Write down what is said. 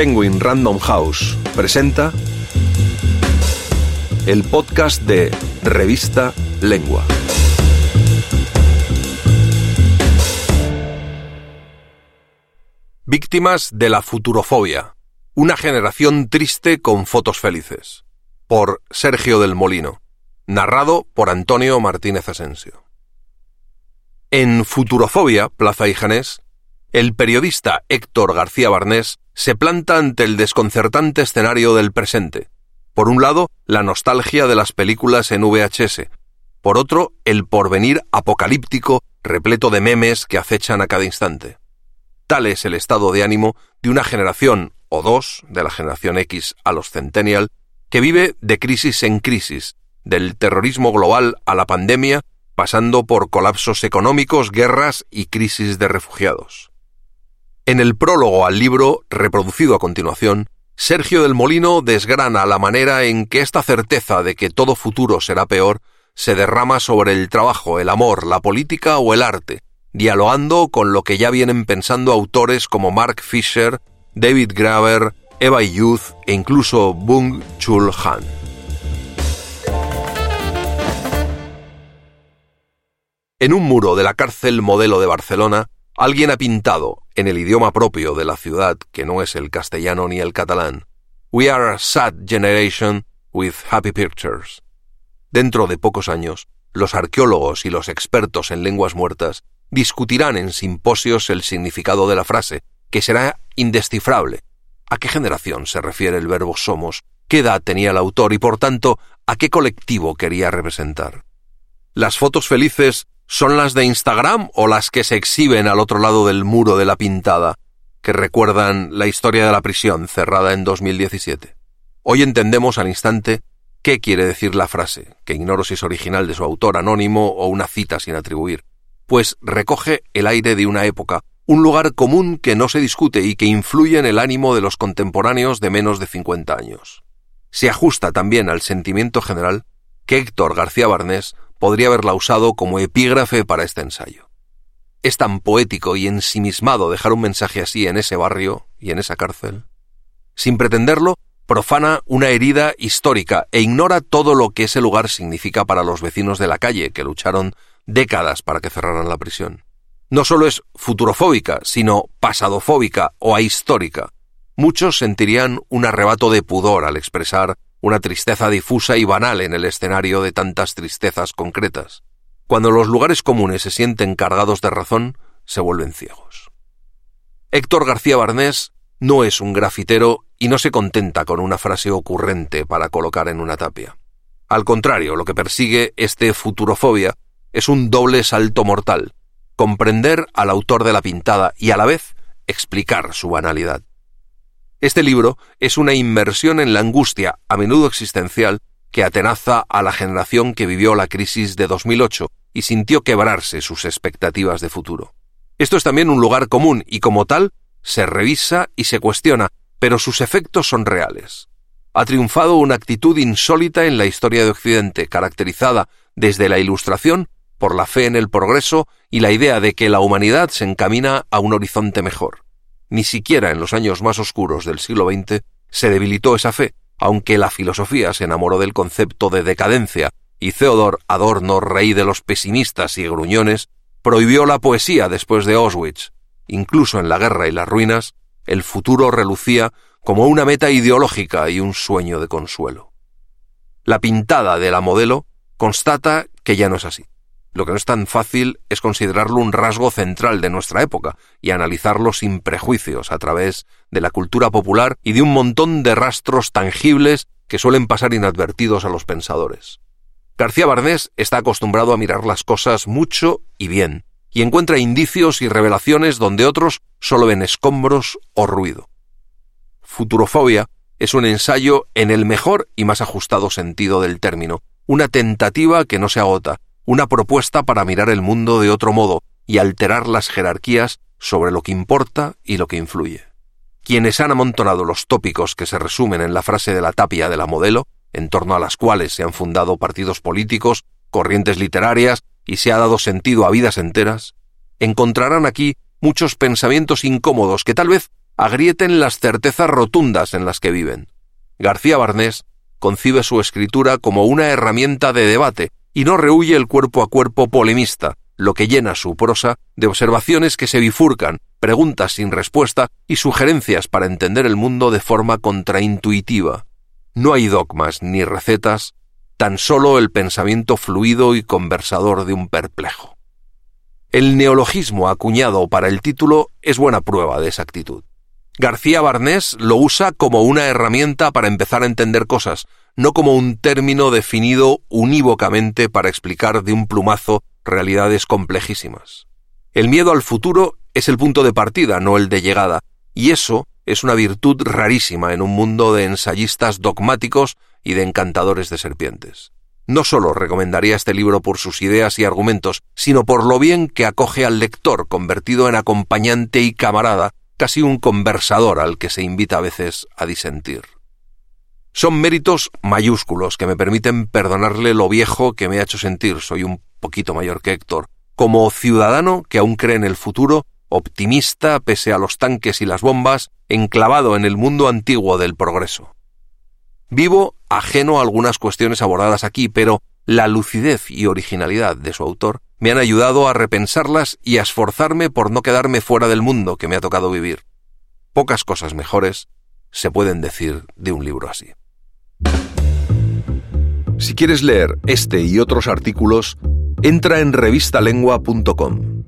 Penguin Random House presenta el podcast de Revista Lengua. Víctimas de la futurofobia. Una generación triste con fotos felices. Por Sergio del Molino. Narrado por Antonio Martínez Asensio. En Futurofobia, Plaza y Janés, el periodista Héctor García Barnés se planta ante el desconcertante escenario del presente. Por un lado, la nostalgia de las películas en VHS. Por otro, el porvenir apocalíptico repleto de memes que acechan a cada instante. Tal es el estado de ánimo de una generación o dos, de la generación X a los Centennial, que vive de crisis en crisis, del terrorismo global a la pandemia pasando por colapsos económicos, guerras y crisis de refugiados. En el prólogo al libro, reproducido a continuación, Sergio del Molino desgrana la manera en que esta certeza de que todo futuro será peor se derrama sobre el trabajo, el amor, la política o el arte, dialogando con lo que ya vienen pensando autores como Mark Fisher, David Graver, Eva Youth e incluso Bung Chul Han. En un muro de la cárcel modelo de Barcelona, alguien ha pintado, en el idioma propio de la ciudad, que no es el castellano ni el catalán, We are a sad generation with happy pictures. Dentro de pocos años, los arqueólogos y los expertos en lenguas muertas discutirán en simposios el significado de la frase, que será indescifrable. ¿A qué generación se refiere el verbo somos? ¿Qué edad tenía el autor y, por tanto, a qué colectivo quería representar? Las fotos felices ¿Son las de Instagram o las que se exhiben al otro lado del muro de la pintada, que recuerdan la historia de la prisión cerrada en 2017? Hoy entendemos al instante qué quiere decir la frase, que ignoro si es original de su autor anónimo o una cita sin atribuir, pues recoge el aire de una época, un lugar común que no se discute y que influye en el ánimo de los contemporáneos de menos de 50 años. Se ajusta también al sentimiento general que Héctor García Barnés podría haberla usado como epígrafe para este ensayo. Es tan poético y ensimismado dejar un mensaje así en ese barrio y en esa cárcel. Sin pretenderlo, profana una herida histórica e ignora todo lo que ese lugar significa para los vecinos de la calle que lucharon décadas para que cerraran la prisión. No solo es futurofóbica, sino pasadofóbica o ahistórica. Muchos sentirían un arrebato de pudor al expresar una tristeza difusa y banal en el escenario de tantas tristezas concretas. Cuando los lugares comunes se sienten cargados de razón, se vuelven ciegos. Héctor García Barnés no es un grafitero y no se contenta con una frase ocurrente para colocar en una tapia. Al contrario, lo que persigue este futurofobia es un doble salto mortal, comprender al autor de la pintada y a la vez explicar su banalidad. Este libro es una inmersión en la angustia, a menudo existencial, que atenaza a la generación que vivió la crisis de 2008 y sintió quebrarse sus expectativas de futuro. Esto es también un lugar común y como tal se revisa y se cuestiona, pero sus efectos son reales. Ha triunfado una actitud insólita en la historia de Occidente, caracterizada desde la Ilustración por la fe en el progreso y la idea de que la humanidad se encamina a un horizonte mejor. Ni siquiera en los años más oscuros del siglo XX se debilitó esa fe, aunque la filosofía se enamoró del concepto de decadencia y Theodor Adorno, rey de los pesimistas y gruñones, prohibió la poesía después de Auschwitz. Incluso en la guerra y las ruinas, el futuro relucía como una meta ideológica y un sueño de consuelo. La pintada de la modelo constata que ya no es así. Lo que no es tan fácil es considerarlo un rasgo central de nuestra época y analizarlo sin prejuicios a través de la cultura popular y de un montón de rastros tangibles que suelen pasar inadvertidos a los pensadores. García Barnés está acostumbrado a mirar las cosas mucho y bien, y encuentra indicios y revelaciones donde otros solo ven escombros o ruido. Futurofobia es un ensayo en el mejor y más ajustado sentido del término, una tentativa que no se agota, una propuesta para mirar el mundo de otro modo y alterar las jerarquías sobre lo que importa y lo que influye. Quienes han amontonado los tópicos que se resumen en la frase de la tapia de la modelo, en torno a las cuales se han fundado partidos políticos, corrientes literarias y se ha dado sentido a vidas enteras, encontrarán aquí muchos pensamientos incómodos que tal vez agrieten las certezas rotundas en las que viven. García Barnés concibe su escritura como una herramienta de debate y no rehuye el cuerpo a cuerpo polemista, lo que llena su prosa de observaciones que se bifurcan, preguntas sin respuesta y sugerencias para entender el mundo de forma contraintuitiva. No hay dogmas ni recetas, tan solo el pensamiento fluido y conversador de un perplejo. El neologismo acuñado para el título es buena prueba de esa actitud. García Barnés lo usa como una herramienta para empezar a entender cosas, no como un término definido unívocamente para explicar de un plumazo realidades complejísimas. El miedo al futuro es el punto de partida, no el de llegada, y eso es una virtud rarísima en un mundo de ensayistas dogmáticos y de encantadores de serpientes. No solo recomendaría este libro por sus ideas y argumentos, sino por lo bien que acoge al lector convertido en acompañante y camarada, casi un conversador al que se invita a veces a disentir. Son méritos mayúsculos que me permiten perdonarle lo viejo que me ha hecho sentir, soy un poquito mayor que Héctor, como ciudadano que aún cree en el futuro, optimista pese a los tanques y las bombas, enclavado en el mundo antiguo del progreso. Vivo ajeno a algunas cuestiones abordadas aquí, pero la lucidez y originalidad de su autor me han ayudado a repensarlas y a esforzarme por no quedarme fuera del mundo que me ha tocado vivir. Pocas cosas mejores se pueden decir de un libro así. Si quieres leer este y otros artículos, entra en revistalengua.com.